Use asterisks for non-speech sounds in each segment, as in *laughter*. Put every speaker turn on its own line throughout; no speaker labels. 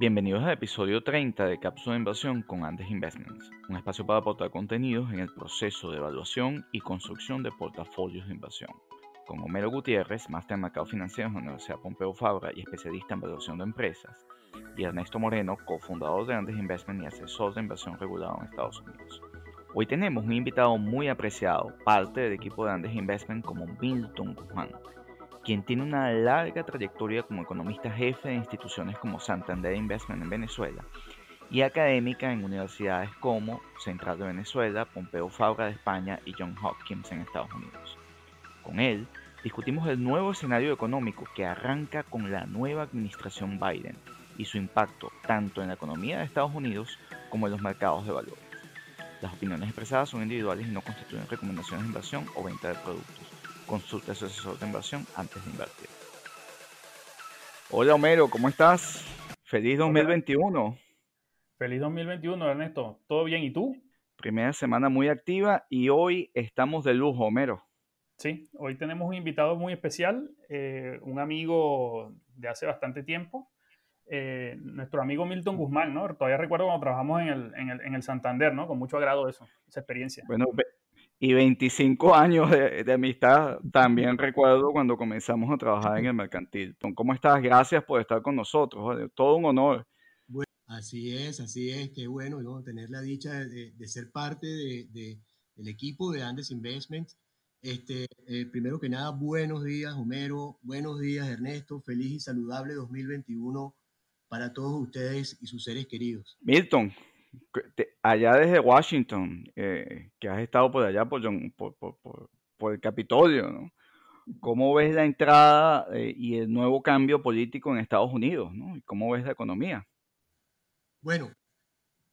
Bienvenidos al episodio 30 de Cápsula de Inversión con Andes Investments, un espacio para aportar contenidos en el proceso de evaluación y construcción de portafolios de inversión. Con Homero Gutiérrez, máster en mercado financiero en la Universidad Pompeu Fabra y especialista en evaluación de empresas, y Ernesto Moreno, cofundador de Andes Investments y asesor de inversión regulado en Estados Unidos. Hoy tenemos un invitado muy apreciado, parte del equipo de Andes Investment como Milton Guzmán, quien tiene una larga trayectoria como economista jefe de instituciones como Santander Investment en Venezuela y académica en universidades como Central de Venezuela, Pompeu Fabra de España y John Hopkins en Estados Unidos. Con él discutimos el nuevo escenario económico que arranca con la nueva administración Biden y su impacto tanto en la economía de Estados Unidos como en los mercados de valores. Las opiniones expresadas son individuales y no constituyen recomendaciones de inversión o venta de productos. Consulta a su asesor de inversión antes de invertir. Hola Homero, ¿cómo estás? Feliz 2021.
Feliz 2021, Ernesto. ¿Todo bien? ¿Y tú?
Primera semana muy activa y hoy estamos de lujo, Homero.
Sí, hoy tenemos un invitado muy especial, eh, un amigo de hace bastante tiempo, eh, nuestro amigo Milton Guzmán, ¿no? Todavía recuerdo cuando trabajamos en el, en el, en el Santander, ¿no? Con mucho agrado eso, esa experiencia.
Bueno, y 25 años de, amistad. También recuerdo cuando comenzamos a trabajar en el mercantil. ¿Cómo estás? Gracias por estar con nosotros. Todo un honor.
Bueno, así es, así es. Qué bueno ¿no? tener la dicha de, de ser parte de, del equipo de Andes Investments. Este, eh, primero que nada, buenos días, Homero. Buenos días, Ernesto. Feliz y saludable 2021 para todos ustedes y sus seres queridos.
Milton, allá desde Washington, eh, que has estado por allá por, por, el Capitolio, ¿no? ¿Cómo ves la entrada eh, y el nuevo cambio político en Estados Unidos? ¿no? ¿Y cómo ves la economía?
Bueno,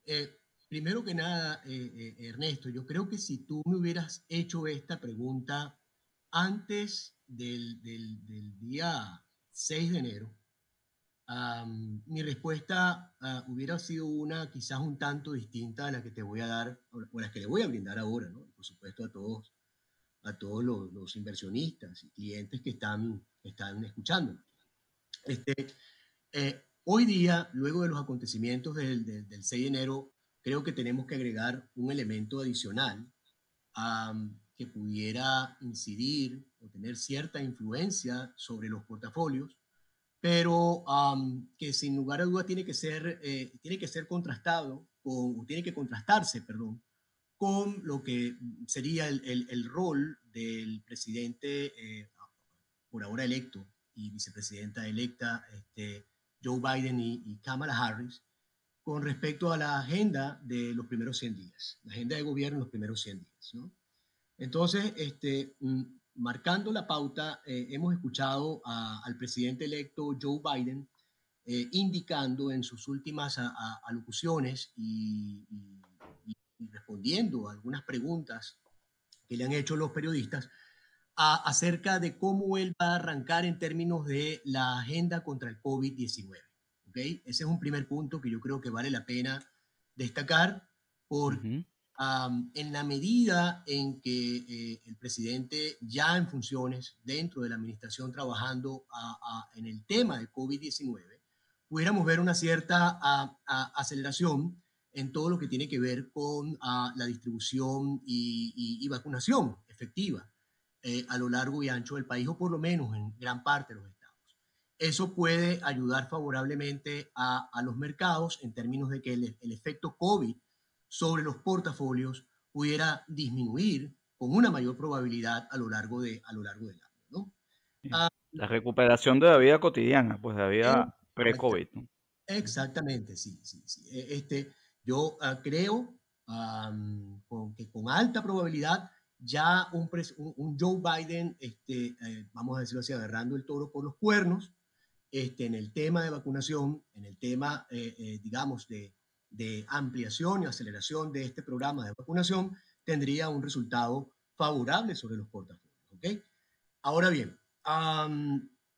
eh, primero que nada, Ernesto, yo creo que si tú me hubieras hecho esta pregunta antes del, del, del día 6 de enero, mi respuesta ah, hubiera sido una quizás un tanto distinta a la que te voy a dar, o la que le voy a brindar ahora, ¿no? Por supuesto a todos, a todos los, inversionistas y clientes que están, están escuchando. Este, eh, hoy día, luego de los acontecimientos del, del, 6 de enero, creo que tenemos que agregar un elemento adicional que pudiera incidir o tener cierta influencia sobre los portafolios pero que sin lugar a duda tiene que ser, eh, tiene que ser contrastado, con, tiene que contrastarse, perdón, con lo que sería el, el, rol del presidente eh, por ahora electo y vicepresidenta electa este, Joe Biden y, Kamala Harris con respecto a la agenda de los primeros 100 días, la agenda de gobierno en los primeros 100 días. ¿no? Entonces, este, mm, marcando la pauta, eh, hemos escuchado al presidente electo Joe Biden eh, indicando en sus últimas alocuciones y, respondiendo a algunas preguntas que le han hecho los periodistas acerca de cómo él va a arrancar en términos de la agenda contra el COVID-19. ¿okay? Ese es un primer punto que yo creo que vale la pena destacar por en la medida en que eh, el presidente ya en funciones dentro de la administración trabajando en el tema de COVID-19, pudiéramos ver una cierta aceleración en todo lo que tiene que ver con la distribución y, vacunación efectiva eh, a lo largo y ancho del país, o por lo menos en gran parte de los estados. Eso puede ayudar favorablemente a, los mercados en términos de que el, el efecto COVID sobre los portafolios pudiera disminuir con una mayor probabilidad a lo largo, de, a lo largo del año. ¿no?
Ah, la recuperación de la vida cotidiana, pues de la vida pre-COVID.
Exactamente, sí, sí, sí. E, este, yo ah, creo con, que con alta probabilidad ya un, un, Joe Biden, este, eh, vamos a decirlo así, agarrando el toro por los cuernos, este, en el tema de vacunación, en el tema, eh, eh, digamos, de, de ampliación y aceleración de este programa de vacunación tendría un resultado favorable sobre los portafolios. ¿okay? Ahora bien,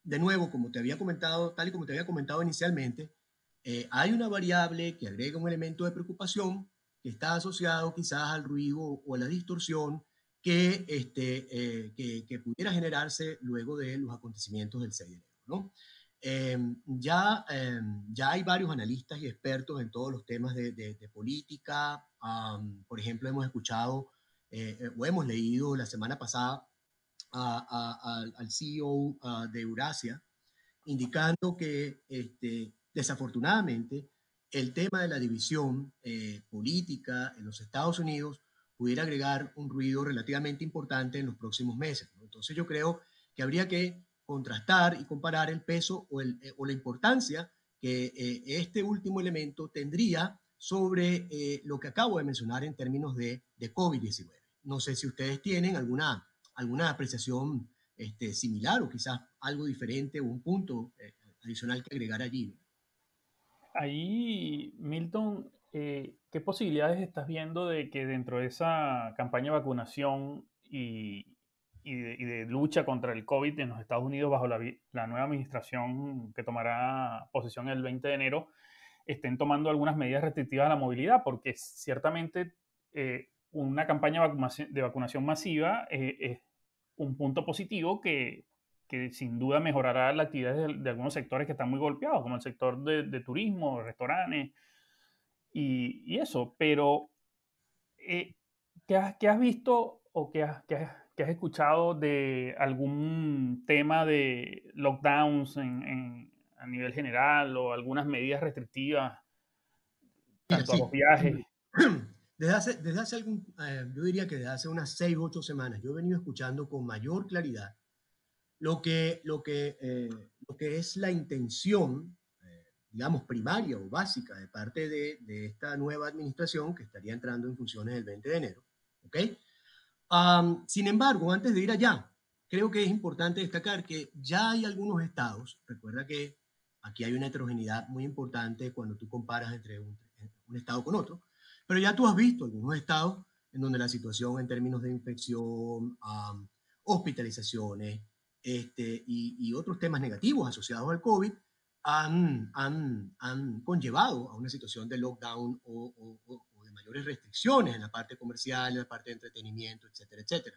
de nuevo, como te había comentado, tal y como te había comentado inicialmente, eh, hay una variable que agrega un elemento de preocupación que está asociado quizás al ruido o a la distorsión que, este, eh, que, pudiera generarse luego de los acontecimientos del 6 de enero. Em, ya, em, ya hay varios analistas y expertos en todos los temas de, de, política. por ejemplo, hemos escuchado eh, eh, o hemos leído la semana pasada al CEO ah, de Eurasia indicando que este, desafortunadamente el tema de la división eh, política en los Estados Unidos pudiera agregar un ruido relativamente importante en los próximos meses. Entonces yo creo que habría que contrastar y comparar el peso o, el, eh, o la importancia que eh, este último elemento tendría sobre lo que acabo de mencionar en términos de, de COVID-19. No sé si ustedes tienen alguna, alguna apreciación este, similar o quizás algo diferente o un punto adicional que agregar allí.
Ahí, Milton, eh, ¿qué posibilidades estás viendo de que dentro de esa campaña de vacunación y, de, lucha contra el COVID en los Estados Unidos bajo la, nueva administración que tomará posesión el 20 de enero, estén tomando algunas medidas restrictivas a la movilidad? Porque ciertamente eh, una campaña de vacunación, masiva eh, es un punto positivo que, que sin duda mejorará la actividad de, algunos sectores que están muy golpeados, como el sector de, turismo, restaurantes y, eso. Pero, eh, ¿qué, has, visto o qué has, escuchado de algún tema de lockdowns a nivel general o algunas medidas restrictivas tanto a los viajes? *clears throat*
Desde hace, desde hace algún, eh, yo diría que desde hace unas seis, ocho semanas, yo he venido escuchando con mayor claridad lo que, lo que, eh, lo que es la intención, eh, digamos, primaria o básica de parte de, de, esta nueva administración que estaría entrando en funciones el 20 de enero. ¿Ok? sin embargo, antes de ir allá, creo que es importante destacar que ya hay algunos estados, recuerda que aquí hay una heterogeneidad muy importante cuando tú comparas entre un, un estado con otro, pero ya tú has visto algunos estados en donde la situación en términos de infección, hospitalizaciones, este, y, otros temas negativos asociados al COVID han, han, han, conllevado a una situación de lockdown o, de mayores restricciones en la parte comercial, en la parte de entretenimiento, etcétera, etcétera.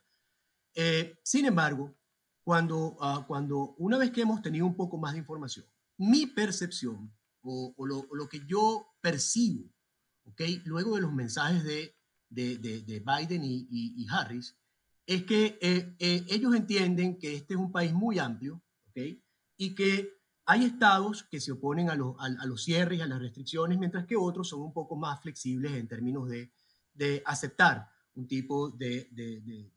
Eh, sin embargo, cuando, ah, cuando una vez que hemos tenido un poco más de información, mi percepción o, lo, lo, que yo percibo, ¿okay? luego de los mensajes de, de, de, Biden y, y Harris, es que eh, eh, ellos entienden que este es un país muy amplio ¿okay? y que hay estados que se oponen a, a, los cierres a las restricciones, mientras que otros son un poco más flexibles en términos de, de aceptar un tipo de, de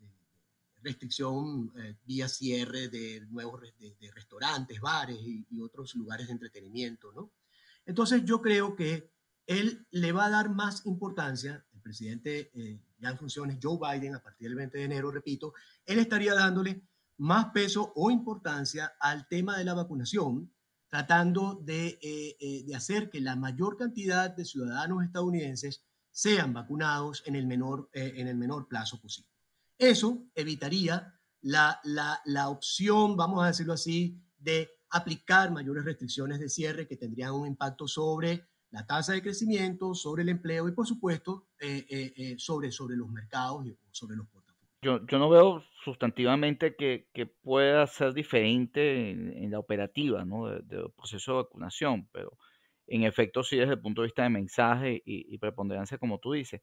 restricción eh, vía cierre de nuevos de, restaurantes, bares y, y, otros lugares de entretenimiento. ¿no? Entonces yo creo que él le va a dar más importancia, el presidente eh, ya en funciones, Joe Biden, a partir del 20 de enero, repito, él estaría dándole más peso o importancia al tema de la vacunación, tratando de, eh, eh, de hacer que la mayor cantidad de ciudadanos estadounidenses sean vacunados en el menor, en el menor plazo posible. Eso evitaría la, la, la opción, vamos a decirlo así, de aplicar mayores restricciones de cierre que tendrían un impacto sobre la tasa de crecimiento, sobre el empleo y, por supuesto, eh, eh, eh, sobre, sobre los mercados y sobre los portafolios.
Yo, yo no veo sustantivamente que, que pueda ser diferente en, la operativa ¿no? del proceso de vacunación, pero en efecto sí desde el punto de vista de mensaje y, preponderancia, como tú dices.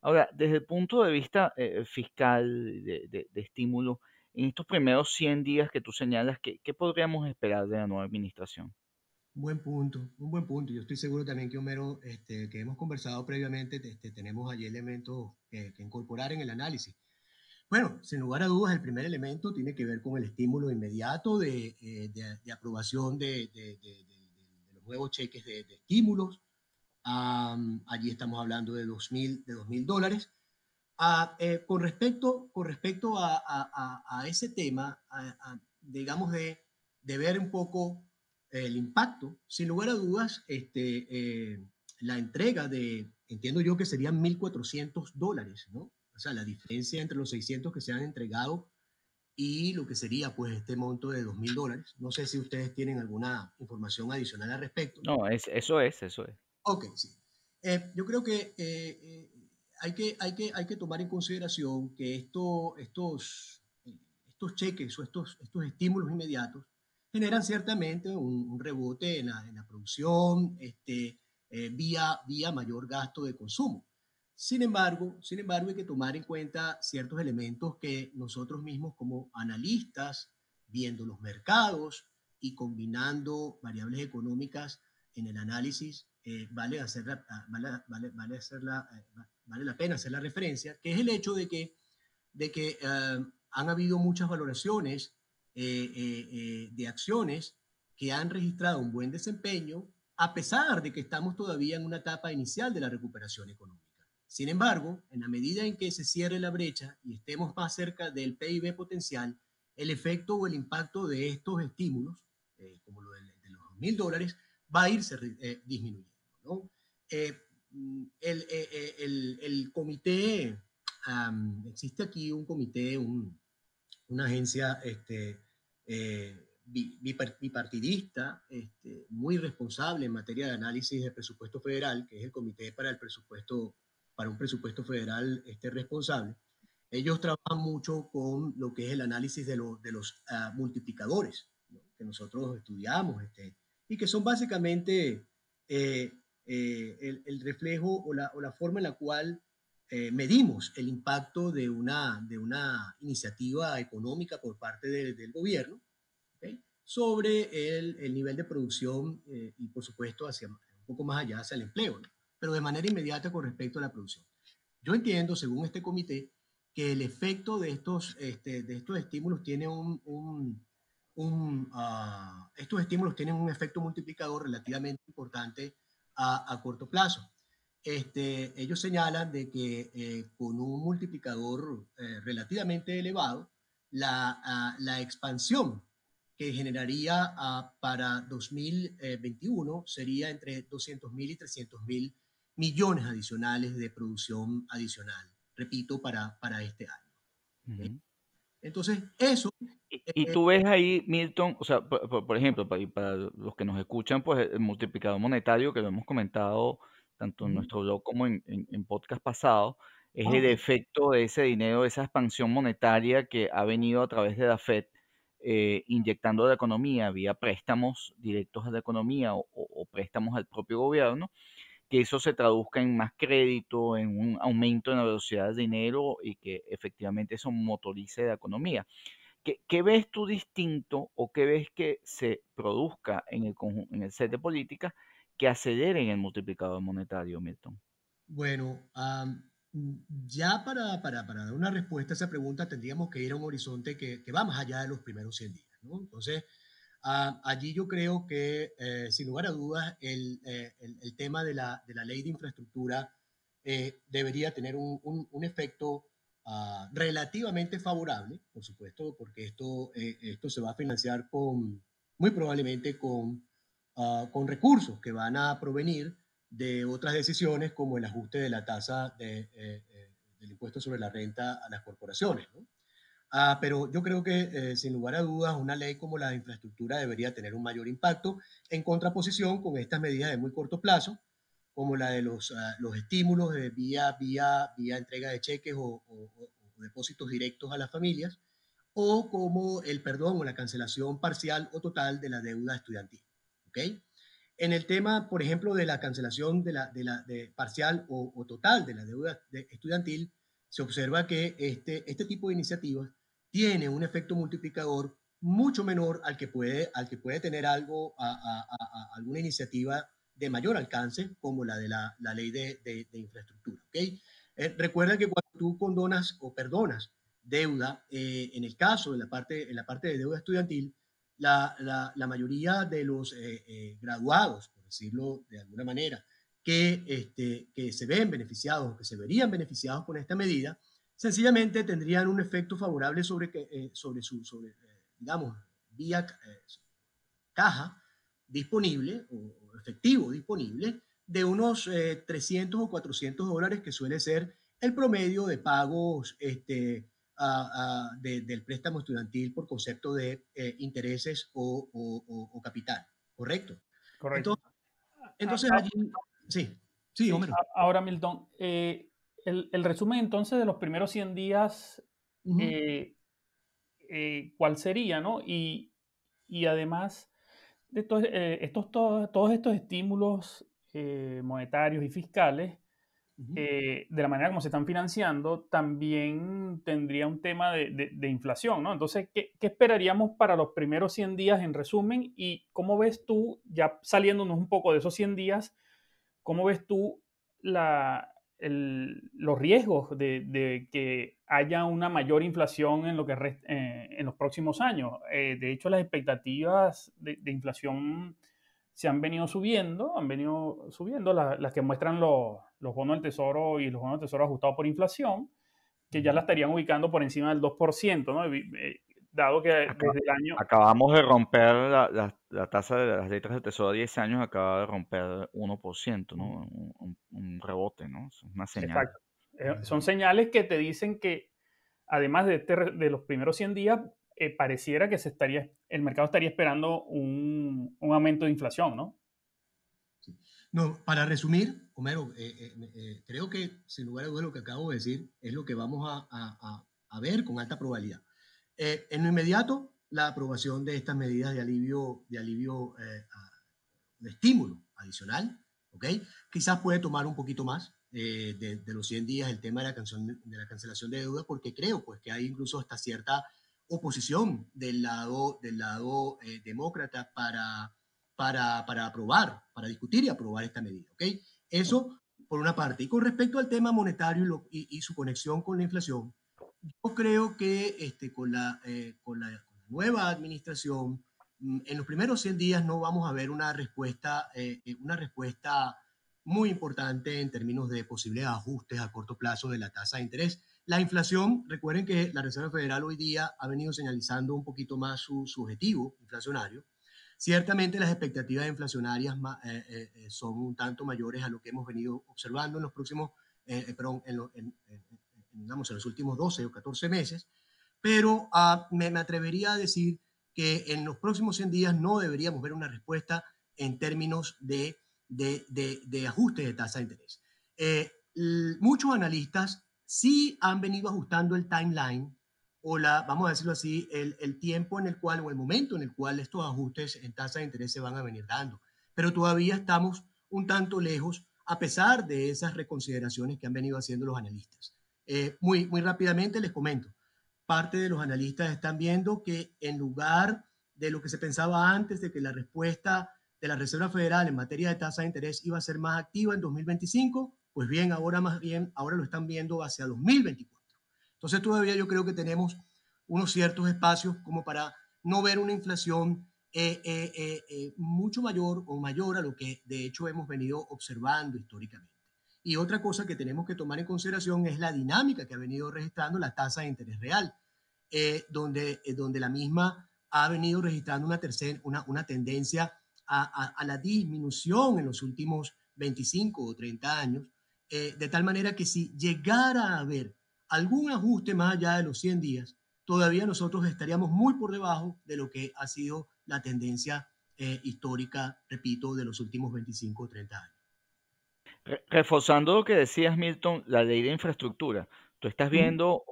Ahora, desde el punto de vista fiscal, de, de, de, estímulo, en estos primeros 100 días que tú señalas, ¿qué, ¿qué podríamos esperar de la nueva administración?
Buen punto, un buen punto. Yo estoy seguro también que Homero, este, que hemos conversado previamente, este, tenemos allí elementos que, incorporar en el análisis. Bueno, sin lugar a dudas, el primer elemento tiene que ver con el estímulo inmediato de, eh, de, aprobación de, de, los nuevos cheques de, estímulos. allí estamos hablando de 2.000 de 2000 dólares. Ah, eh, con respecto, con respecto a, a, a ese tema, digamos, de, de ver un poco el impacto, sin lugar a dudas, este, eh, la entrega de, entiendo yo que serían 1.400 dólares, ¿no? O sea, la diferencia entre los 600 que se han entregado y lo que sería pues este monto de 2.000 dólares. No sé si ustedes tienen alguna información adicional al respecto.
No, es, eso es, eso es.
Ok, sí. Eh, yo creo que, eh, hay que, hay, que hay que tomar en consideración que esto, estos, estos cheques o estos, estos estímulos inmediatos generan ciertamente un, rebote en la, producción este, eh, vía, vía mayor gasto de consumo. Sin embargo, sin embargo, hay que tomar en cuenta ciertos elementos que nosotros mismos como analistas, viendo los mercados y combinando variables económicas en el análisis, eh, vale, hacer ah, vale, vale, vale, eh, vale la pena hacer la referencia, que es el hecho de que, de que han habido muchas valoraciones eh, eh, eh, de acciones que han registrado un buen desempeño, a pesar de que estamos todavía en una etapa inicial de la recuperación económica. Sin embargo, en la medida en que se cierre la brecha y estemos más cerca del PIB potencial, el efecto o el impacto de estos estímulos, como lo de, los mil dólares, va a irse disminuyendo. ¿no? Mm, el, el, comité, existe aquí un comité, un, una agencia este, eh, bipartidista, este, muy responsable en materia de análisis de presupuesto federal, que es el Comité para el Presupuesto, para un presupuesto federal este, responsable. Ellos trabajan mucho con lo que es el análisis de, de los ah, multiplicadores que nosotros estudiamos este, y que son básicamente eh, eh, el, el, reflejo o la, o la forma en la cual eh, medimos el impacto de una, de una iniciativa económica por parte del gobierno sobre el, el, nivel de producción eh, y, por supuesto, hacia, un poco más allá hacia el empleo, pero de manera inmediata con respecto a la producción. Yo entiendo, según este comité, que el efecto de estos, este, de estos estímulos tiene un, un, un ah, estos estímulos tienen un efecto multiplicador relativamente importante a, a corto plazo. Este, ellos señalan de que eh, con un multiplicador eh, relativamente elevado, la, ah, la, expansión que generaría ah, para 2021 sería entre 200 mil y 300 mil millones adicionales de producción adicional, repito, para, para este año. Entonces, eso...
Y, tú ves ahí, Milton, o sea, por, ejemplo, para, para, los que nos escuchan, pues el multiplicador monetario que lo hemos comentado tanto en nuestro blog como en, podcast pasado, es el efecto de ese dinero, de esa expansión monetaria que ha venido a través de la Fed eh, inyectando la economía vía préstamos directos a la economía o, préstamos al propio gobierno, que eso se traduzca en más crédito, en un aumento en la velocidad del dinero y que efectivamente eso motorice la economía. ¿Qué, ¿Qué, ves tú distinto o qué ves que se produzca en el, en el set de políticas que aceleren el multiplicador monetario, Milton?
Bueno, ya para, para, para, dar una respuesta a esa pregunta tendríamos que ir a un horizonte que, que va más allá de los primeros 100 días. ¿no? Entonces, allí yo creo que, eh, sin lugar a dudas, el, eh, el, tema de la, de la ley de infraestructura eh, debería tener un, un, efecto ah, relativamente favorable, por supuesto, porque esto, esto se va a financiar con, muy probablemente con Ah, con recursos que van a provenir de otras decisiones como el ajuste de la tasa de, eh, eh, del impuesto sobre la renta a las corporaciones. Ah, pero yo creo que, eh, sin lugar a dudas, una ley como la de infraestructura debería tener un mayor impacto en contraposición con estas medidas de muy corto plazo, como la de los, ah, los estímulos de vía, vía, vía entrega de cheques o, o depósitos directos a las familias, o como el perdón o la cancelación parcial o total de la deuda estudiantil. En el tema, por ejemplo, de la cancelación de la, de la de parcial o, total de la deuda estudiantil, se observa que este, este tipo de iniciativas tiene un efecto multiplicador mucho menor al que puede, al que puede tener algo, a, alguna iniciativa de mayor alcance, como la de la, la ley de, de, infraestructura. ¿okay? Eh, recuerda que cuando tú condonas o perdonas deuda, eh, en el caso de la parte, en la parte de deuda estudiantil, la, la, mayoría de los eh, eh, graduados, por decirlo de alguna manera, que, este, que se ven beneficiados o que se verían beneficiados con esta medida, sencillamente tendrían un efecto favorable sobre, eh, sobre su, sobre, digamos, vía caja disponible o, efectivo disponible de unos 300 o 400 dólares que suele ser el promedio de pagos este, del préstamo estudiantil por concepto de eh, intereses o, capital, ¿correcto?
Correcto.
Entonces, allí, sí, sí,
Ahora, Milton, eh, el, resumen entonces de los primeros 100 días, eh, ¿cuál sería, no? Y, y además de eh, estos, todos estos estímulos monetarios y fiscales, de la manera como se están financiando, también tendría un tema de, de, inflación, ¿no? Entonces, ¿qué, ¿qué, esperaríamos para los primeros 100 días en resumen? ¿Y cómo ves tú, ya saliéndonos un poco de esos 100 días, cómo ves tú la, los riesgos de, que haya una mayor inflación en, lo que eh, en los próximos años. Eh, de hecho, las expectativas de, inflación se han venido subiendo, han venido subiendo las que muestran los, los bonos del tesoro y los bonos del tesoro ajustados por inflación, que ya la estarían ubicando por encima del 2%. ¿no? Dado que desde el año...
Acabamos de romper la, la, tasa de las letras del Tesoro a 10 años, acaba de romper 1%, ¿no? Un, rebote, ¿no? Es una señal.
Exacto. Eh, son señales que te dicen que, además de, este, de los primeros 100 días, eh, pareciera que se estaría, el mercado estaría esperando un, un aumento de inflación, ¿no?
No, para resumir, Homero, eh, creo que sin lugar a dudas lo que acabo de decir es lo que vamos a, a, a ver con alta probabilidad. Eh, en lo inmediato, la aprobación de estas medidas de alivio, de alivio, eh, de estímulo adicional, ¿ok? Quizás puede tomar un poquito más eh, de, los 100 días el tema de la, de la cancelación de deuda, porque creo pues que hay incluso hasta cierta oposición del lado, del lado demócrata para, para, para aprobar, para discutir y aprobar esta medida, ¿ok? Eso por una parte. Y con respecto al tema monetario y su conexión con la inflación, yo creo que este, con, la, eh, con, la, nueva administración, mm, en los primeros 100 días no vamos a ver una respuesta, eh, eh, una respuesta muy importante en términos de posibles ajustes a corto plazo de la tasa de interés. La inflación, recuerden que la Reserva Federal hoy día ha venido señalizando un poquito más su, objetivo inflacionario. Ciertamente las expectativas inflacionarias son un tanto mayores a lo que hemos venido observando en los próximos, perdón, en, en, digamos, en los últimos 12 o 14 meses, pero ah, me, atrevería a decir que en los próximos 100 días no deberíamos ver una respuesta en términos de, de, de, ajuste de tasa de interés. Eh, muchos analistas sí han venido ajustando el timeline o la, vamos a decirlo así, el, el, tiempo en el cual o el momento en el cual estos ajustes en tasa de interés se van a venir dando. Pero todavía estamos un tanto lejos a pesar de esas reconsideraciones que han venido haciendo los analistas. Eh, muy, muy rápidamente les comento. Parte de los analistas están viendo que en lugar de lo que se pensaba antes de que la respuesta de la Reserva Federal en materia de tasa de interés iba a ser más activa en 2025, pues bien, ahora más bien, ahora lo están viendo hacia 2024. Entonces todavía yo creo que tenemos unos ciertos espacios como para no ver una inflación eh, eh, mucho mayor o mayor a lo que de hecho hemos venido observando históricamente. Y otra cosa que tenemos que tomar en consideración es la dinámica que ha venido registrando la tasa de interés real, eh, donde, eh, donde la misma ha venido registrando una, tercera, una, una tendencia a, a, la disminución en los últimos 25 o 30 años, eh, de tal manera que si llegara a haber algún ajuste más allá de los 100 días, todavía nosotros estaríamos muy por debajo de lo que ha sido la tendencia histórica, repito, de los últimos 25 o 30 años.
Reforzando lo que decías, Milton, la ley de infraestructura. Tú estás viendo,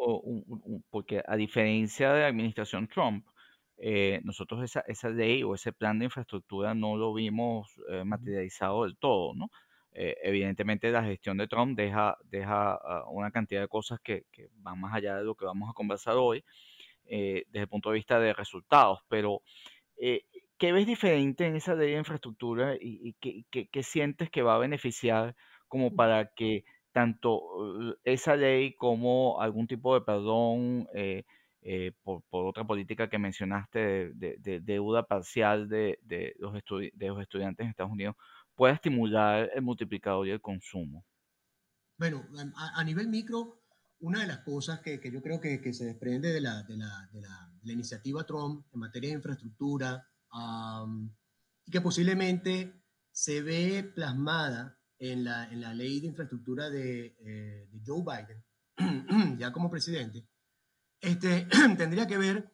porque a diferencia de la administración Trump, eh, nosotros esa, esa, ley o ese plan de infraestructura no lo vimos eh, materializado del todo, ¿no? Eh, evidentemente la gestión de Trump deja, deja ah, una cantidad de cosas que, que, van más allá de lo que vamos a conversar hoy desde el punto de vista de resultados, pero ¿qué ves diferente en esa ley de infraestructura y, qué, sientes que va a beneficiar como para que tanto uh, esa ley como algún tipo de perdón eh, eh, por, otra política que mencionaste de, deuda parcial de, los de los estudiantes en Estados Unidos pueda estimular el multiplicador y el consumo?
Bueno, a, nivel micro, una de las cosas que, yo creo que, se desprende de la, la iniciativa Trump en materia de infraestructura, y que posiblemente se ve plasmada en la, en la ley de infraestructura de, eh, de Joe Biden, *clears throat* ya como presidente, este, *clears throat* tendría que ver,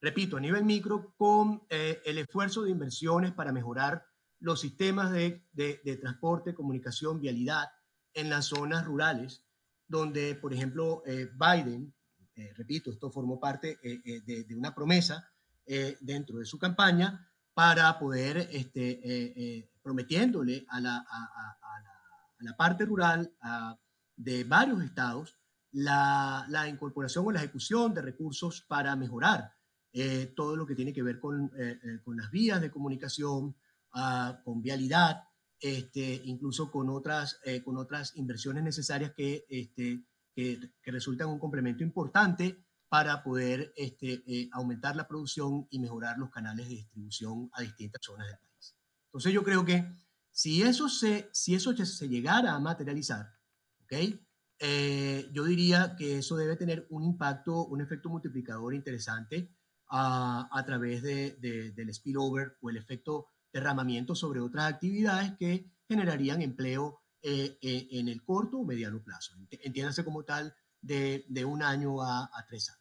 repito, a nivel micro, con eh, el esfuerzo de inversiones para mejorar los sistemas de, de, de, transporte, comunicación, vialidad en las zonas rurales, donde, por ejemplo, eh, Biden, repito, esto formó parte de, de, una promesa eh, dentro de su campaña para poder, este, eh, prometiéndole a la, a, la, parte rural de varios estados la, la, incorporación o la ejecución de recursos para mejorar todo lo que tiene que ver con, con las vías de comunicación, ah, con vialidad, este, incluso con otras, con otras inversiones necesarias que, este, que, que resultan un complemento importante para poder este, eh, aumentar la producción y mejorar los canales de distribución a distintas zonas del país. Entonces yo creo que si eso se, si eso se llegara a materializar, ¿okay? Eh, yo diría que eso debe tener un impacto, un efecto multiplicador interesante a, a través de, del spillover o el efecto derramamiento sobre otras actividades que generarían empleo eh, en el corto o mediano plazo. Entiéndase como tal de, de un año a, a tres años.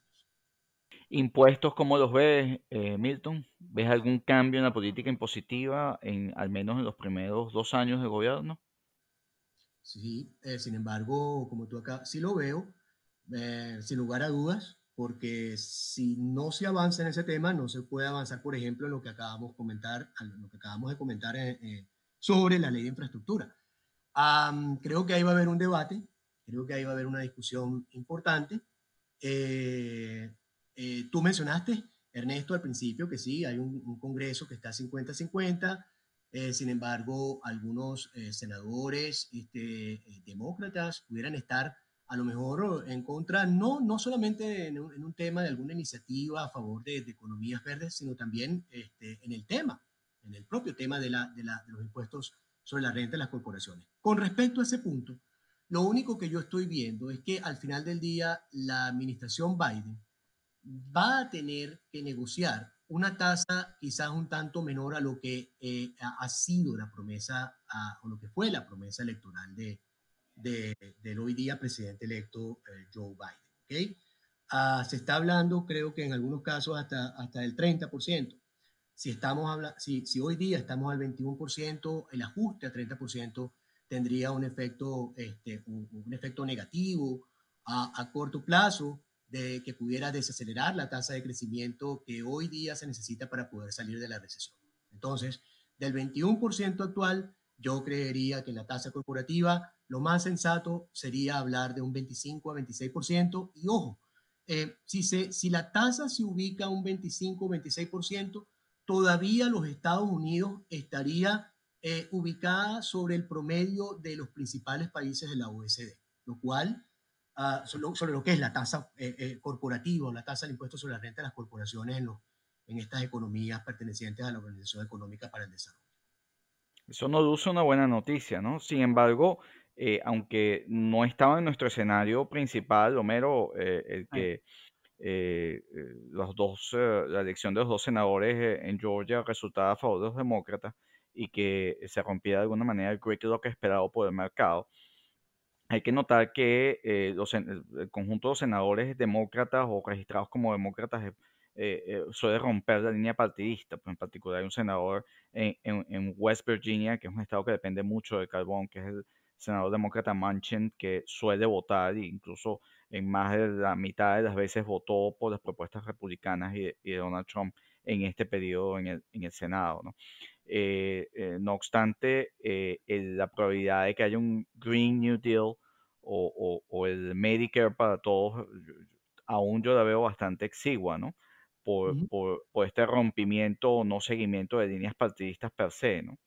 Impuestos, ¿cómo los ves, eh, Milton? ¿Ves algún cambio en la política impositiva, en, al menos en los primeros dos años de gobierno?
Sí, eh, sin embargo, como tú acá, sí lo veo, eh, sin lugar a dudas, porque si no se avanza en ese tema, no se puede avanzar, por ejemplo, en lo que acabamos de comentar, lo que acabamos de comentar sobre la ley de infraestructura. creo que ahí va a haber un debate, creo que ahí va a haber una discusión importante. Eh, eh, tú mencionaste, Ernesto, al principio que sí, hay un, Congreso que está 50-50, eh, sin embargo, algunos eh, senadores este, demócratas pudieran estar a lo mejor en contra, no, no solamente en un, tema de alguna iniciativa a favor de, economías verdes, sino también este, en el tema, en el propio tema de, la, de, la, de los impuestos sobre la renta de las corporaciones. Con respecto a ese punto, lo único que yo estoy viendo es que al final del día la administración Biden va a tener que negociar una tasa quizás un tanto menor a lo que eh, ha sido la promesa, o lo que fue la promesa electoral de, del hoy día presidente electo eh, Joe Biden. Ah, se está hablando, creo que en algunos casos, hasta, hasta del 30%. Si, estamos si, si hoy día estamos al 21%, el ajuste a 30% tendría un efecto, este, un, efecto negativo a, a corto plazo de que pudiera desacelerar la tasa de crecimiento que hoy día se necesita para poder salir de la recesión. Entonces, del 21% actual, yo creería que en la tasa corporativa lo más sensato sería hablar de un 25 a 26%. Y ojo, eh, si, se, si la tasa se ubica a un 25 o 26%, todavía los Estados Unidos estaría eh, ubicada sobre el promedio de los principales países de la OECD, lo cual sobre, lo que es la tasa eh, eh, corporativa o la tasa del impuesto sobre la renta de las corporaciones en, en estas economías pertenecientes a la Organización Económica para el Desarrollo.
Eso nos luce una buena noticia, ¿no? Sin embargo, eh, aunque no estaba en nuestro escenario principal, Homero, el que los dos, la elección de los dos senadores en Georgia resultaba a favor de los demócratas y que se rompiera de alguna manera el gridlock esperado por el mercado, hay que notar que eh, los, el conjunto de senadores demócratas o registrados como demócratas eh, eh, suele romper la línea partidista. Pues en particular hay un senador en, West Virginia, que es un estado que depende mucho del carbón, que es el senador demócrata Manchin, que suele votar e incluso en más de la mitad de las veces votó por las propuestas republicanas y de, Donald Trump en este periodo en el, en el Senado. ¿no? No obstante, la probabilidad de que haya un Green New Deal o, el Medicare para todos, aún yo la veo bastante exigua, ¿no? Por, este rompimiento o no seguimiento de líneas partidistas per se, ¿no?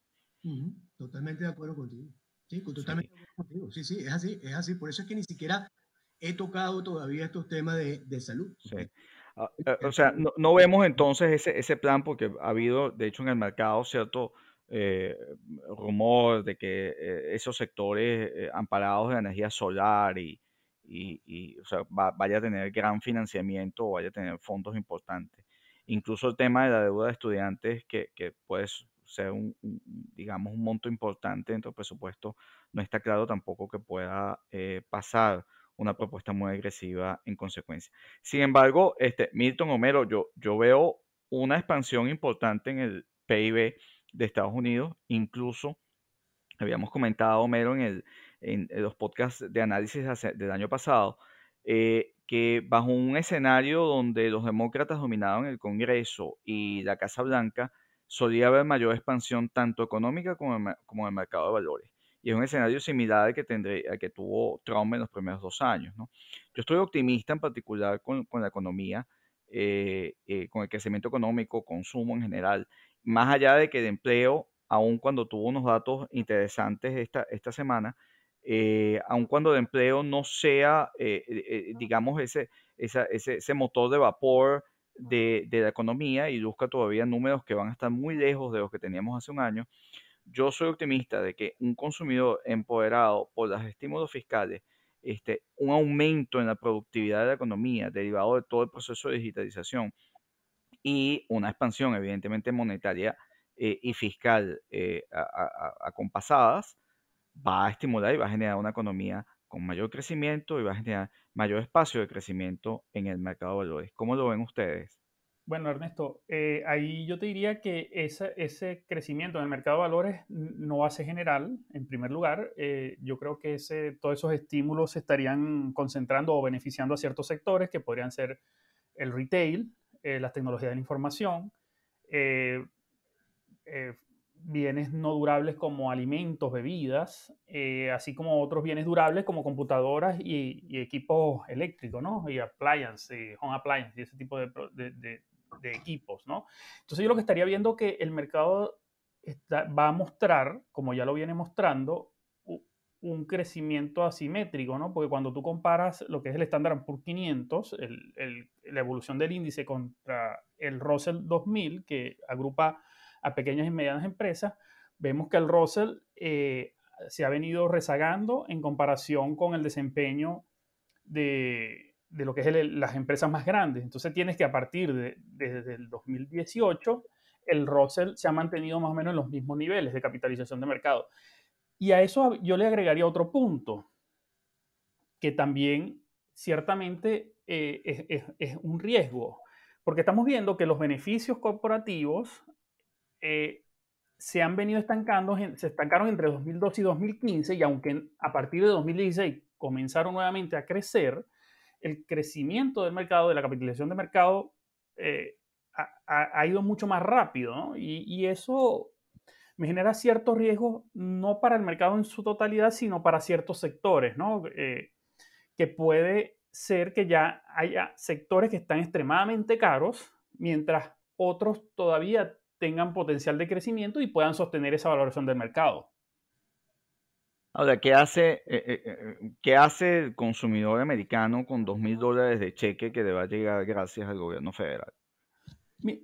Totalmente de acuerdo contigo. Sí, totalmente de acuerdo contigo. Sí, sí, es así, es así. Por eso es que ni siquiera he tocado todavía estos temas de, de salud.
Sí. Ah, eh, o sea, no, vemos entonces ese, ese plan porque ha habido, de hecho, en el mercado, cierto, eh, rumor de que eh, esos sectores amparados de energía solar y, y, o sea, vaya a tener gran financiamiento o vaya a tener fondos importantes. Incluso el tema de la deuda de estudiantes, que, que puede ser un, digamos, un monto importante dentro del presupuesto, no está claro tampoco que pueda pasar una propuesta muy agresiva en consecuencia. Sin embargo, este, Milton Homero, yo, yo veo una expansión importante en el PIB de Estados Unidos. Incluso habíamos comentado, Homero, en, el, en los podcasts de análisis del año pasado, eh, que bajo un escenario donde los demócratas dominaban el Congreso y la Casa Blanca, solía haber mayor expansión tanto económica como en, el mercado de valores. Y es un escenario similar al que, tendré, que tuvo Trump en los primeros dos años. ¿no? Yo estoy optimista en particular con, con la economía, eh, eh, con el crecimiento económico, consumo en general, más allá de que de empleo, aun cuando tuvo unos datos interesantes esta, esta semana, eh, aun cuando de empleo no sea, digamos, ese, ese, ese, motor de vapor de, de, la economía y busca todavía números que van a estar muy lejos de los que teníamos hace un año, yo soy optimista de que un consumidor empoderado por los estímulos fiscales, este, un aumento en la productividad de la economía derivado de todo el proceso de digitalización y una expansión evidentemente monetaria eh, y fiscal eh, acompasadas, va a estimular y va a generar una economía con mayor crecimiento y va a generar mayor espacio de crecimiento en el mercado de valores. ¿Cómo lo ven ustedes?
Bueno, Ernesto, eh, ahí yo te diría que ese, crecimiento en el mercado de valores no va a ser general, en primer lugar. Eh, yo creo que todos esos estímulos se estarían concentrando o beneficiando a ciertos sectores que podrían ser el retail, eh, las tecnologías de la información, bienes no durables como alimentos, bebidas, así como otros bienes durables como computadoras y, equipos eléctricos, ¿no? Y appliances, home appliances, y ese tipo de, de equipos, ¿no? Entonces yo lo que estaría viendo que el mercado va a mostrar, como ya lo viene mostrando, un crecimiento asimétrico, ¿no? Porque cuando tú comparas lo que es el estándar por 500, la evolución del índice contra el Russell 2000, que agrupa a pequeñas y medianas empresas, vemos que el Russell eh, se ha venido rezagando en comparación con el desempeño de, de lo que es las empresas más grandes. Entonces tienes que a partir de desde el 2018, el Russell se ha mantenido más o menos en los mismos niveles de capitalización de mercado. Y a eso yo le agregaría otro punto, que también ciertamente eh, es, un riesgo, porque estamos viendo que los beneficios corporativos eh, se han venido estancando, se estancaron entre 2012 y 2015, y aunque a partir de 2016 comenzaron nuevamente a crecer, el crecimiento del mercado, de la capitalización de mercado, eh, ha, ido mucho más rápido, y, eso me genera ciertos riesgos, no para el mercado en su totalidad, sino para ciertos sectores, ¿no? Eh, que puede ser que ya haya sectores que están extremadamente caros, mientras otros todavía tengan potencial de crecimiento y puedan sostener esa valoración del mercado.
Ahora, ¿qué hace, eh, eh, eh, ¿qué hace el consumidor americano con dos mil dólares de cheque que le va a llegar gracias al gobierno federal?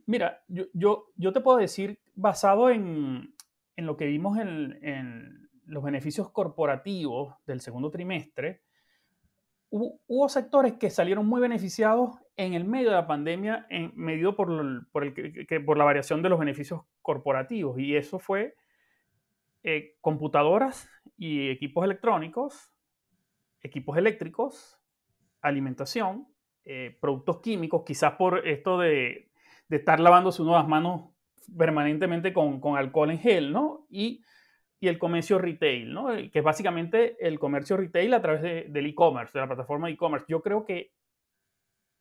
Mira, yo, yo, te puedo decir, basado en, en lo que vimos en, en, los beneficios corporativos del segundo trimestre, hubo, sectores que salieron muy beneficiados en el medio de la pandemia, en, medido por, por, el, por la variación de los beneficios corporativos. Y eso fue eh, computadoras y equipos electrónicos, equipos eléctricos, alimentación, eh, productos químicos, quizás por esto de, estar lavándose uno las manos permanentemente con, alcohol en gel, ¿no? Y, el comercio retail, ¿no? Que es básicamente el comercio retail a través del e-commerce, de la plataforma e-commerce. Yo creo que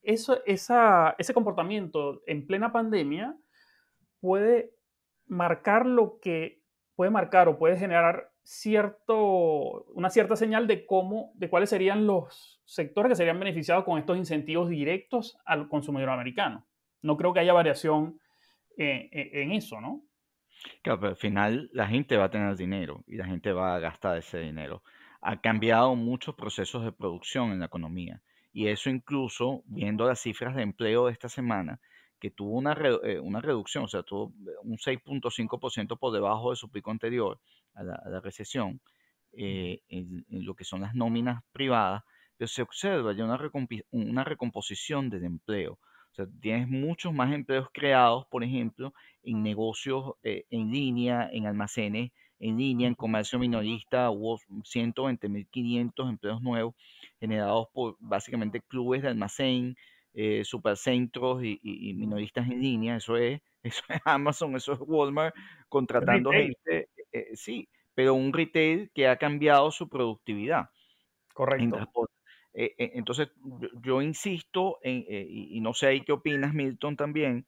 eso, ese comportamiento en plena pandemia puede marcar lo que puede marcar o puede generar cierto, una cierta señal de cómo, de cuáles serían los sectores que serían beneficiados con estos incentivos directos al consumidor americano. No creo que haya variación eh, eh, en eso, ¿no?
Claro, pero al final la gente va a tener dinero y la gente va a gastar ese dinero. Ha cambiado muchos procesos de producción en la economía y eso incluso, viendo las cifras de empleo de esta semana, que tuvo una, eh, una reducción, o sea, tuvo un 6.5% por debajo de su pico anterior a la, recesión eh, en, lo que son las nóminas privadas, pero se observa ya una, una recomposición del empleo. O sea, tienes muchos más empleos creados, por ejemplo, en negocios eh, en línea, en almacenes en línea, en comercio minorista, hubo 120.500 empleos nuevos generados por básicamente clubes de almacén, eh, supercentros y, minoristas en línea, eso es, *laughs* eso es Amazon, eso es Walmart, contratando gente, eh, sí, pero un retail que ha cambiado su productividad.
Correcto.
Eh, eh, entonces, yo, insisto, en, y, no sé ahí qué opinas, Milton, también,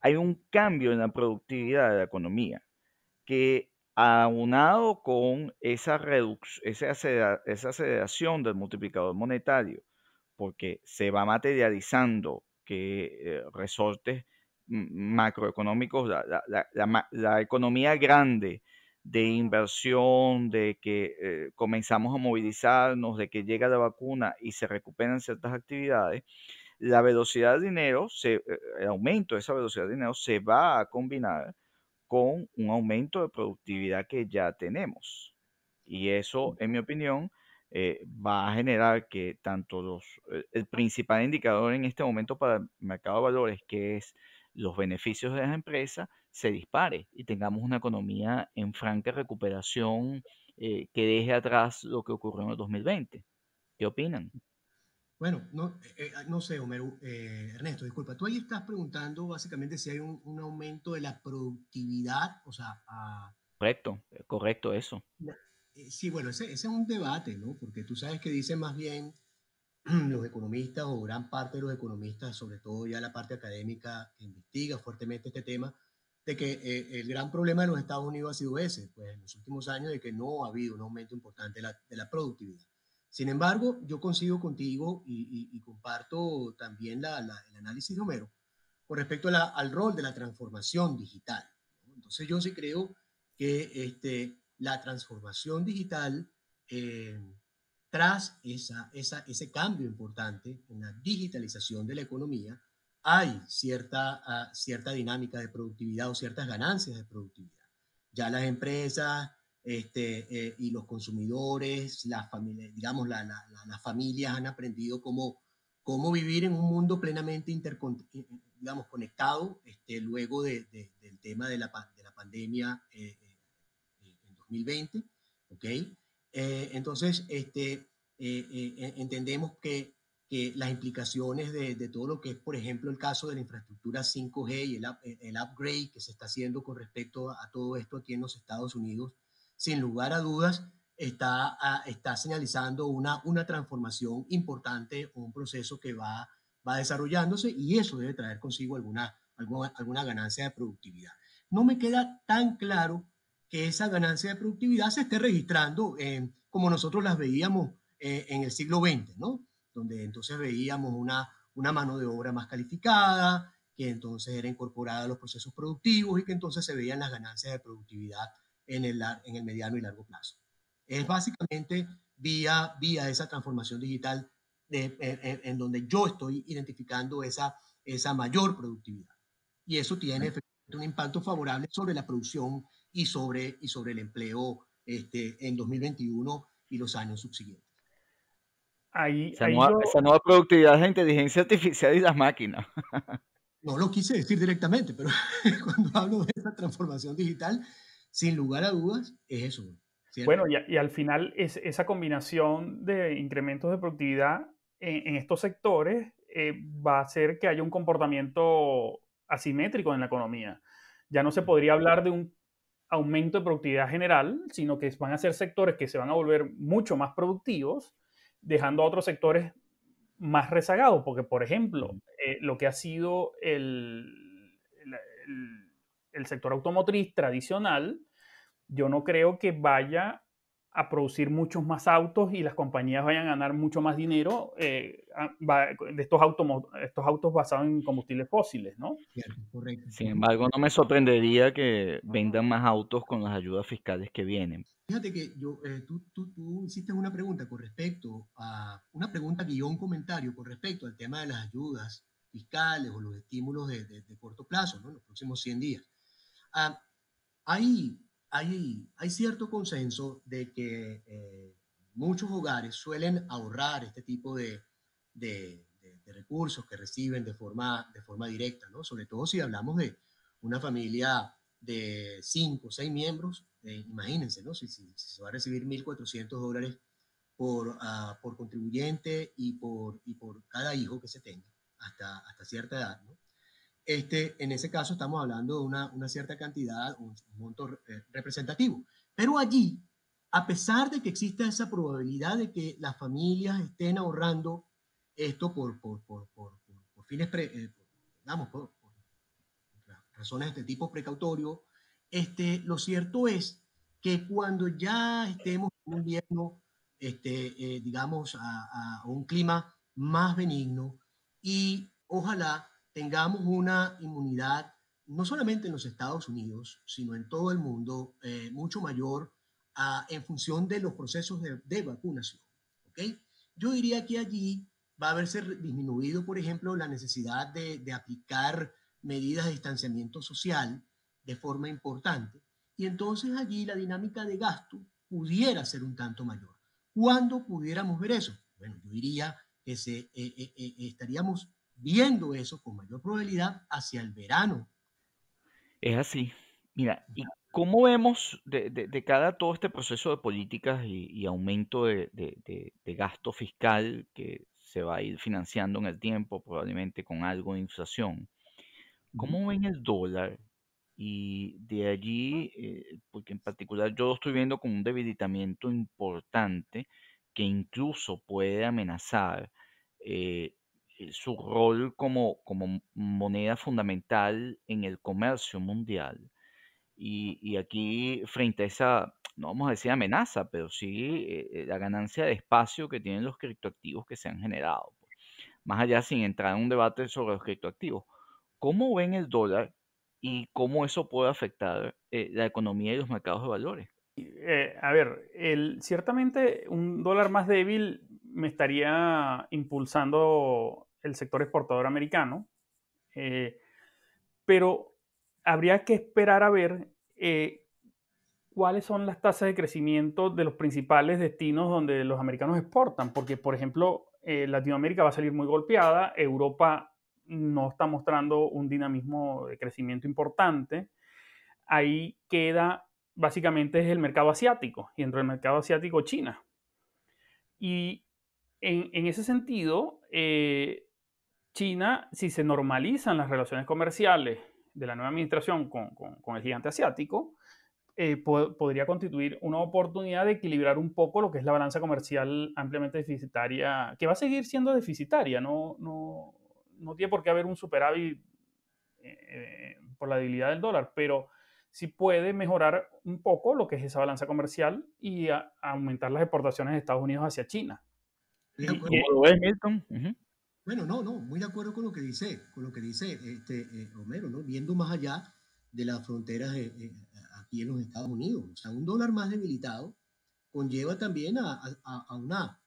hay un cambio en la productividad de la economía que aunado con esa, esa, esa aceleración del multiplicador monetario, porque se va materializando que resortes macroeconómicos, la, economía grande de inversión, de que eh, comenzamos a movilizarnos, de que llega la vacuna y se recuperan ciertas actividades, la velocidad del dinero, se, eh, el aumento de esa velocidad de dinero se va a combinar con un aumento de productividad que ya tenemos. Y eso, en mi opinión, eh, va a generar que tanto los, el principal indicador en este momento para el mercado de valores, que es los beneficios de las empresas se dispare y tengamos una economía en franca recuperación eh, que deje atrás lo que ocurrió en el 2020. ¿Qué opinan?
Bueno, no, eh, eh, no sé, Homero, Ernesto, disculpa, tú ahí estás preguntando básicamente si hay un, aumento de la productividad, o sea...
Correcto, correcto eso.
Sí, bueno, ese, ese, es un debate, ¿no? Porque tú sabes que dice más bien *clears throat* los economistas o gran parte de los economistas, sobre todo ya la parte académica que investiga fuertemente este tema, de que eh, el gran problema de los Estados Unidos ha sido ese, pues en los últimos años de que no ha habido un aumento importante de la, de la productividad. Sin embargo, yo consigo contigo y, comparto también la, el análisis de Homero con respecto a al rol de la transformación digital. Entonces yo sí creo que este, la transformación digital eh, tras esa, ese cambio importante en la digitalización de la economía, hay cierta, ah, cierta dinámica de productividad o ciertas ganancias de productividad. Ya las empresas este, eh, y los consumidores, las familias, digamos, la, las familias han aprendido cómo, cómo vivir en un mundo plenamente intercon, eh, conectado este, luego de, del tema de la, de la pandemia 2020. ¿okay? Eh, entonces, este, eh, eh, entendemos que, que, las implicaciones de, de, todo lo que es, por ejemplo, el caso de la infraestructura 5G y el, el upgrade que se está haciendo con respecto a, todo esto aquí en los Estados Unidos, sin lugar a dudas, está, está señalizando una, una transformación importante, un proceso que va, va desarrollándose y eso debe traer consigo alguna, alguna, alguna ganancia de productividad. No me queda tan claro que esa ganancia de productividad se esté registrando como nosotros las veíamos eh, en el siglo XX, ¿no? Donde entonces veíamos una, una mano de obra más calificada, que entonces era incorporada a los procesos productivos y que entonces se veían las ganancias de productividad en el, en el mediano y largo plazo. Es básicamente vía, vía esa transformación digital de, en, donde yo estoy identificando esa, esa mayor productividad. Y eso tiene un impacto favorable sobre la producción y sobre, y sobre el empleo este, en 2021 y los años subsiguientes.
Ahí, esa, nueva, productividad es la inteligencia artificial y las máquinas.
no lo quise decir directamente, pero *laughs* cuando hablo de esa transformación digital, sin lugar a dudas, es eso.
Bueno, y, y, al final es, esa combinación de incrementos de productividad en, estos sectores eh, va a hacer que haya un comportamiento asimétrico en la economía. Ya no se podría hablar de un aumento de productividad general, sino que van a ser sectores que se van a volver mucho más productivos, dejando a otros sectores más rezagados, porque por ejemplo, eh, lo que ha sido el, el sector automotriz tradicional, yo no creo que vaya a producir muchos más autos y las compañías vayan a ganar mucho más dinero eh, de estos, autos, estos autos basados en combustibles fósiles, ¿no?
Correcto. Sin embargo, no me sorprendería que vendan más autos con las ayudas fiscales que vienen.
Fíjate que yo, eh, tú, tú, tú, hiciste una pregunta con respecto a, una pregunta guion comentario con respecto al tema de las ayudas fiscales o los estímulos de, de, corto plazo, ¿no? En los próximos 100 días. Ah, hay hay, cierto consenso de que eh, muchos hogares suelen ahorrar este tipo de, recursos que reciben de forma, de forma directa, ¿no? Sobre todo si hablamos de una familia de cinco o seis miembros, eh, imagínense, ¿no? Si, se va a recibir 1.400 dólares por, ah, por contribuyente y por, y por cada hijo que se tenga hasta, hasta cierta edad, ¿no? Este, en ese caso estamos hablando de una, una cierta cantidad, un, monto eh, representativo. Pero allí a pesar de que exista esa probabilidad de que las familias estén ahorrando esto por, por, por, por fines, eh, digamos, por, razones de este tipo precautorio, este, lo cierto es que cuando ya estemos en un invierno, este, eh, digamos, a, a, un clima más benigno y ojalá tengamos una inmunidad no solamente en los Estados Unidos, sino en todo el mundo, eh, mucho mayor en función de los procesos de, vacunación. ¿okay? Yo diría que allí va a haberse disminuido, por ejemplo, la necesidad de, de aplicar medidas de distanciamiento social de forma importante. Y entonces allí la dinámica de gasto pudiera ser un tanto mayor. ¿Cuándo pudiéramos ver eso? Bueno, yo diría que se, eh, eh, eh, estaríamos viendo eso con mayor probabilidad hacia el verano.
Es así. Mira, ¿y cómo vemos de, de, cada todo este proceso de políticas y, aumento de, de, gasto fiscal que se va a ir financiando en el tiempo, probablemente con algo de inflación? ¿Cómo ven el dólar? Y de allí, eh, porque en particular yo lo estoy viendo con un debilitamiento importante que incluso puede amenazar eh, su rol como, como moneda fundamental en el comercio mundial. Y, y, aquí, frente a esa, no vamos a decir amenaza, pero sí la ganancia de espacio que tienen los criptoactivos que se han generado. Pues. Más allá, sin entrar en un debate sobre los criptoactivos, ¿Cómo ven el dólar y cómo eso puede afectar eh, la economía y los mercados de valores?
Eh, a ver, ciertamente un dólar más débil me estaría impulsando el sector exportador americano, eh, pero habría que esperar a ver cuáles son las tasas de crecimiento de los principales destinos donde los americanos exportan, porque por ejemplo Latinoamérica va a salir muy golpeada, Europa no está mostrando un dinamismo de crecimiento importante. Ahí queda básicamente es el mercado asiático y dentro del mercado asiático China. Y en, ese sentido, eh, China, si se normalizan las relaciones comerciales de la nueva administración con, el gigante asiático, eh, podría constituir una oportunidad de equilibrar un poco lo que es la balanza comercial ampliamente deficitaria, que va a seguir siendo deficitaria, no, no, no tiene por qué haber un superávit eh, por la debilidad del dólar, pero sí puede mejorar un poco lo que es esa balanza comercial y aumentar las exportaciones de Estados Unidos hacia China.
Bueno, no, no, muy de acuerdo con lo que dice, con lo que dice este, eh, Homero, ¿no? Viendo más allá de las fronteras eh, aquí en los Estados Unidos. O sea, un dólar más debilitado conlleva también a, a una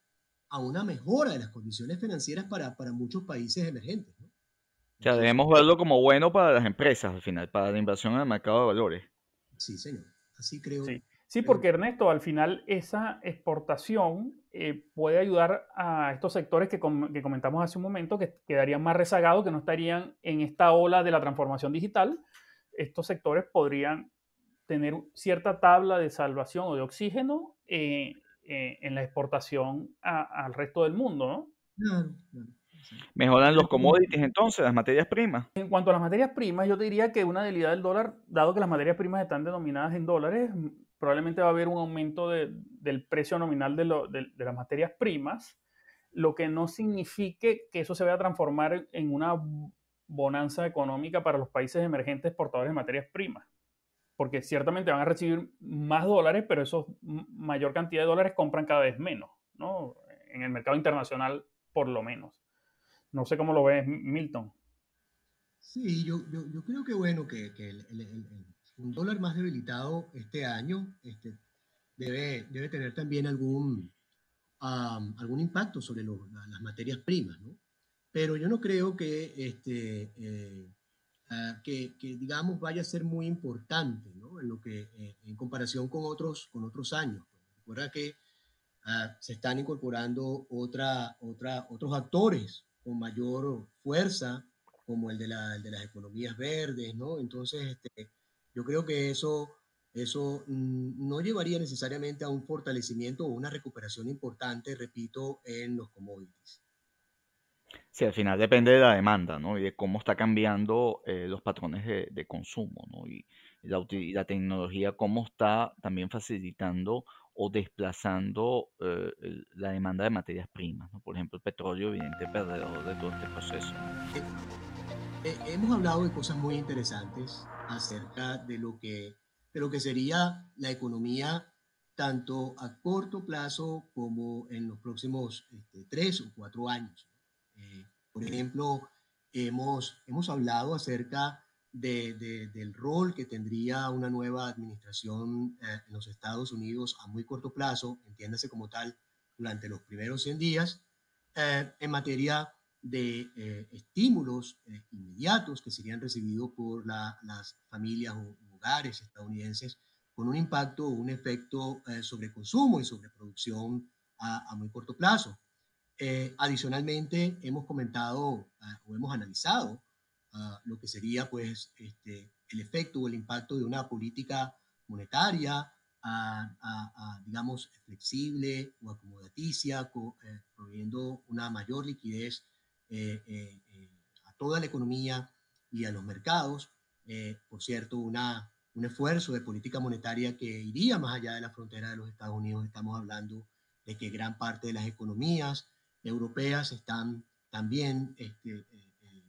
a una mejora de las condiciones financieras para, para muchos países emergentes. ¿no?
O sea, debemos verlo como bueno para las empresas al final, para la inversión en el mercado de valores.
Sí, señor. Así creo.
Sí, sí porque Ernesto, al final esa exportación eh, puede ayudar a estos sectores que, que, comentamos hace un momento, que quedarían más rezagados, que no estarían en esta ola de la transformación digital. Estos sectores podrían tener cierta tabla de salvación o de oxígeno eh, eh, en la exportación al resto del mundo, ¿no?
Mejoran los commodities entonces, las materias primas.
En cuanto a las materias primas, yo te diría que una debilidad del dólar, dado que las materias primas están denominadas en dólares, probablemente va a haber un aumento del precio nominal de, de, las materias primas, lo que no signifique que eso se vaya a transformar en una bonanza económica para los países emergentes exportadores de materias primas porque ciertamente van a recibir más dólares, pero esos mayor cantidad de dólares compran cada vez menos, ¿no? En el mercado internacional, por lo menos. No sé cómo lo ves, Milton.
Sí, yo, yo, creo que bueno, que, que el, un dólar más debilitado este año este, debe, debe tener también algún, algún impacto sobre las materias primas, ¿no? Pero yo no creo que este, eh, Ah, que, digamos, vaya a ser muy importante, ¿no? En, lo que, eh, en comparación con otros, con otros años. Recuerda que ah, se están incorporando otra, otra, otros actores con mayor fuerza, como el de, la, de las economías verdes, ¿no? Entonces, este, yo creo que eso, eso mm, no llevaría necesariamente a un fortalecimiento o una recuperación importante, repito, en los commodities.
Sí, al final depende de la demanda, ¿no? Y de cómo está cambiando eh, los patrones de, consumo, ¿no? Y la, la, tecnología, cómo está también facilitando o desplazando eh, la demanda de materias primas. Por ejemplo, el petróleo, evidente, perdedor de todo este proceso.
Hemos hablado de cosas muy interesantes acerca de lo que, de lo que sería la economía tanto a corto plazo como en los próximos este, tres o cuatro años. Eh, por ejemplo, hemos, hemos hablado acerca de, del rol que tendría una nueva administración eh, en los Estados Unidos a muy corto plazo, entiéndase como tal, durante los primeros 100 días, eh, en materia de estímulos inmediatos que serían recibidos por las familias o hogares estadounidenses con un impacto o un efecto eh, sobre consumo y sobre producción a, muy corto plazo. Eh, adicionalmente, hemos comentado ah, o hemos analizado ah, lo que sería pues, este, el efecto o el impacto de una política monetaria, ah, digamos, flexible o acomodaticia, eh, proveyendo una mayor liquidez a toda la economía y a los mercados. por cierto, una un esfuerzo de política monetaria que iría más allá de la frontera de los Estados Unidos. Estamos hablando de que gran parte de las economías europeas están también este, eh, eh,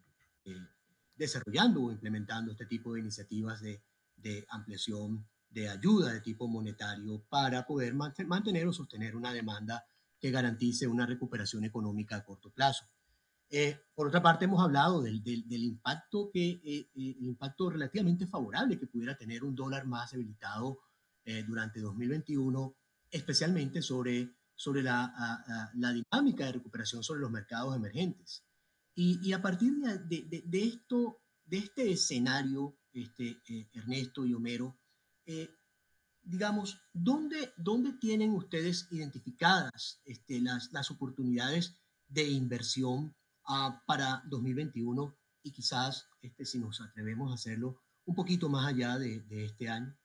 eh, desarrollando o implementando este tipo de iniciativas de, de, ampliación de ayuda de tipo monetario para poder mantener o sostener una demanda que garantice una recuperación económica a corto plazo. Eh, por otra parte, hemos hablado del, del, impacto, que, eh, eh, el impacto relativamente favorable que pudiera tener un dólar más debilitado durante 2021, especialmente sobre, sobre la, la, dinámica de recuperación sobre los mercados emergentes. Y, y a partir de, de, de, esto, de este escenario, este, Ernesto y Homero, digamos, ¿dónde, ¿dónde tienen ustedes identificadas este, las, las oportunidades de inversión para 2021 y quizás este, si nos atrevemos a hacerlo un poquito más allá de, este año?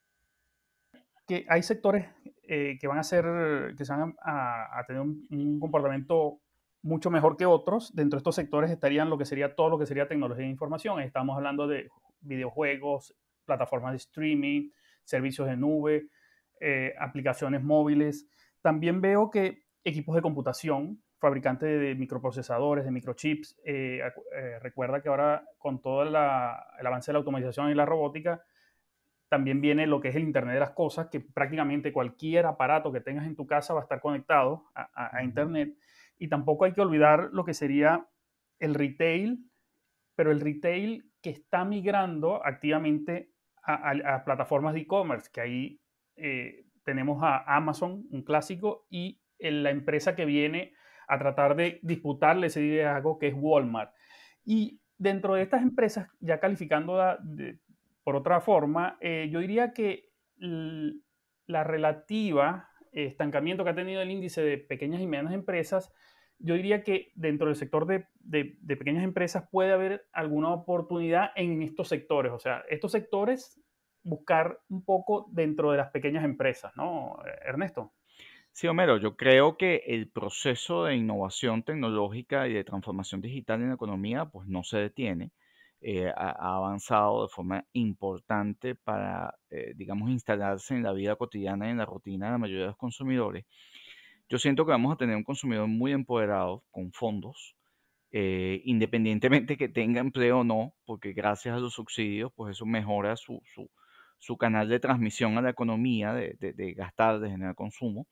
Que hay sectores eh, que van a ser, que van a, tener un, comportamiento mucho mejor que otros. Dentro de estos sectores estarían lo que sería todo lo que sería tecnología de información. Estamos hablando de videojuegos, plataformas de streaming, servicios de nube, eh, aplicaciones móviles. También veo que equipos de computación, fabricante de microprocesadores, de microchips. Eh, eh, recuerda que ahora con todo el avance de la automatización y la robótica, también viene lo que es el Internet de las Cosas, que prácticamente cualquier aparato que tengas en tu casa va a estar conectado a, Internet. Y tampoco hay que olvidar lo que sería el retail, pero el retail que está migrando activamente a, plataformas de e-commerce, que ahí eh, tenemos a Amazon, un clásico, y la empresa que viene a tratar de disputarle ese liderazgo que es Walmart. Y dentro de estas empresas, ya calificando por otra forma, eh, yo diría que la relativa estancamiento que ha tenido el índice de pequeñas y medianas empresas, yo diría que dentro del sector de, de, pequeñas empresas puede haber alguna oportunidad en estos sectores. O sea, estos sectores buscar un poco dentro de las pequeñas empresas, ¿no, Ernesto?
Sí, Homero, yo creo que el proceso de innovación tecnológica y de transformación digital en la economía pues no se detiene. Eh, ha, avanzado de forma importante para, eh, digamos, instalarse en la vida cotidiana y en la rutina de la mayoría de los consumidores. Yo siento que vamos a tener un consumidor muy empoderado, con fondos, eh, independientemente que tenga empleo o no, porque gracias a los subsidios, pues eso mejora su, su, su canal de transmisión a la economía, de, de, de gastar, de generar consumo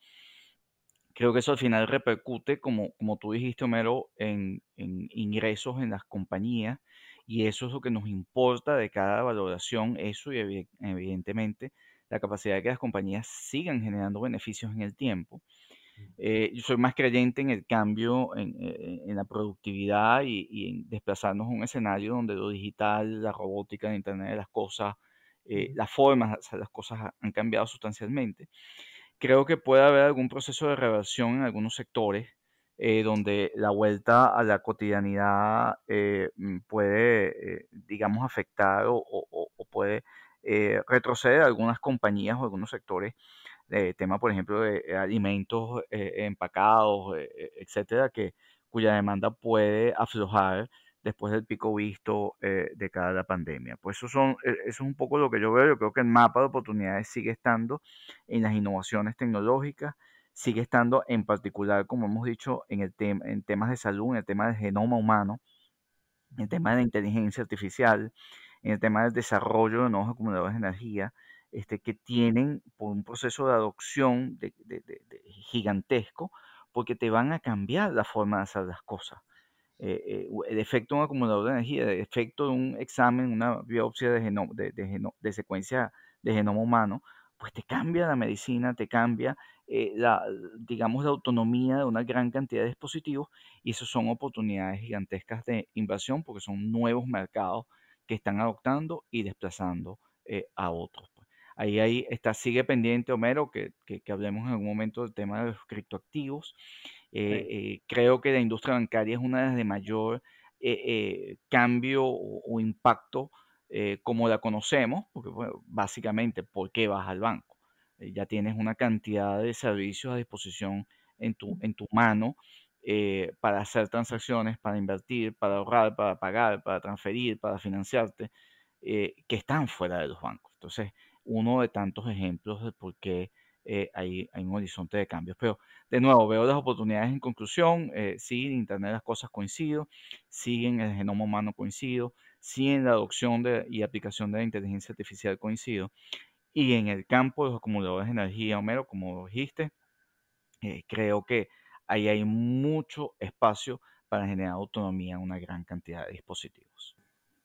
creo que eso al final repercute, como, como tú dijiste, Homero, en, en, ingresos en las compañías y eso es lo que nos importa de cada valoración, eso y evidentemente la capacidad de que las compañías sigan generando beneficios en el tiempo. Eh, yo soy más creyente en el cambio en, eh, en la productividad y, en desplazarnos a un escenario donde lo digital, la robótica, el Internet de las cosas, eh, las formas, las cosas han cambiado sustancialmente creo que puede haber algún proceso de reversión en algunos sectores eh, donde la vuelta a la cotidianidad eh, mm, puede, eh, digamos, afectar o, puede retroceder algunas compañías o algunos sectores. tema, por ejemplo, de alimentos empacados, etcétera, que, cuya demanda puede aflojar después del pico visto eh, de cada pandemia. Pues eso, son, e, eso es un poco lo que yo veo. Yo creo que el mapa de oportunidades sigue estando en las innovaciones tecnológicas, sigue estando en particular, como hemos dicho, en, el tema en temas de salud, en el tema del genoma humano, en el tema de la inteligencia artificial, en el tema del desarrollo de nuevos acumuladores de energía, este, que tienen por un proceso de adopción de, gigantesco, porque te van a cambiar la forma de hacer las cosas. Eh, eh, el efecto de un acumulador de energía, el efecto de un examen, una biopsia de, de, secuencia de genoma humano, pues te cambia la medicina, te cambia eh, la, digamos, la autonomía de una gran cantidad de dispositivos y eso son oportunidades gigantescas de inversión porque son nuevos mercados que están adoptando y desplazando a otros. Pues. Ahí, ahí está, sigue pendiente, Homero, que, que, hablemos en algún momento del tema de los criptoactivos. Eh, eh, creo que la industria bancaria es una de las de mayor eh, cambio o, impacto como la conocemos, porque básicamente, ¿por qué vas al banco? ya tienes una cantidad de servicios a disposición en tu, en tu mano para hacer transacciones, para invertir, para ahorrar, para pagar, para transferir, para financiarte, que están fuera de los bancos. Entonces, uno de tantos ejemplos de por qué eh, hay, un horizonte de cambios. Pero de nuevo, veo las oportunidades en conclusión. Eh, sí, en Internet las cosas coincido, sí en el genoma humano coincido, sí en la adopción de, y aplicación de la inteligencia artificial coincido. Y en el campo de los acumuladores de energía, Homero, como dijiste, eh, creo que ahí hay mucho espacio para generar autonomía en una gran cantidad de dispositivos.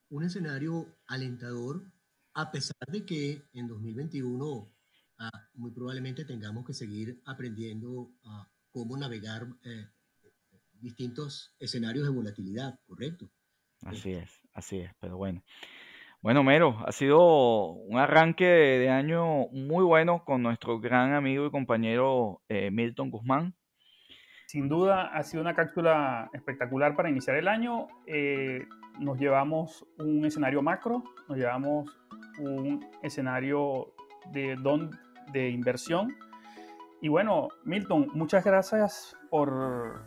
Un escenario alentador a pesar de que en 2021 ah, muy probablemente tengamos que seguir aprendiendo a cómo navegar eh, distintos escenarios de volatilidad, ¿correcto?
Así es, así es, pero bueno. Bueno, Mero, ha sido un arranque de año muy bueno con nuestro gran amigo y compañero eh, Milton Guzmán.
Sin duda ha sido una cápsula espectacular para iniciar el año. Eh, nos llevamos un escenario macro, nos llevamos un escenario de don de inversión. Y bueno, Milton, muchas gracias por,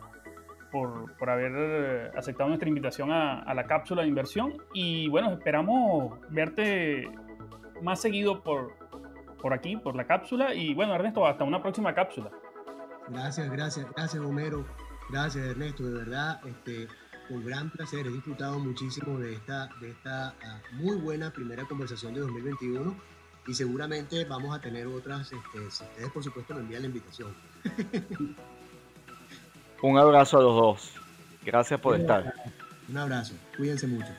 por, haber aceptado nuestra invitación a, a, la cápsula de inversión. Y bueno, esperamos verte más seguido por, por aquí, por la cápsula. Y bueno, Ernesto, hasta una próxima cápsula.
Gracias, gracias, gracias Homero, gracias Ernesto, de verdad, este, con gran placer, he disfrutado muchísimo de esta, de esta ah, muy buena primera conversación de 2021 y seguramente vamos a tener otras, este, si ustedes por supuesto me envían la invitación.
Un abrazo a los dos, gracias por estar.
Un abrazo, cuídense mucho.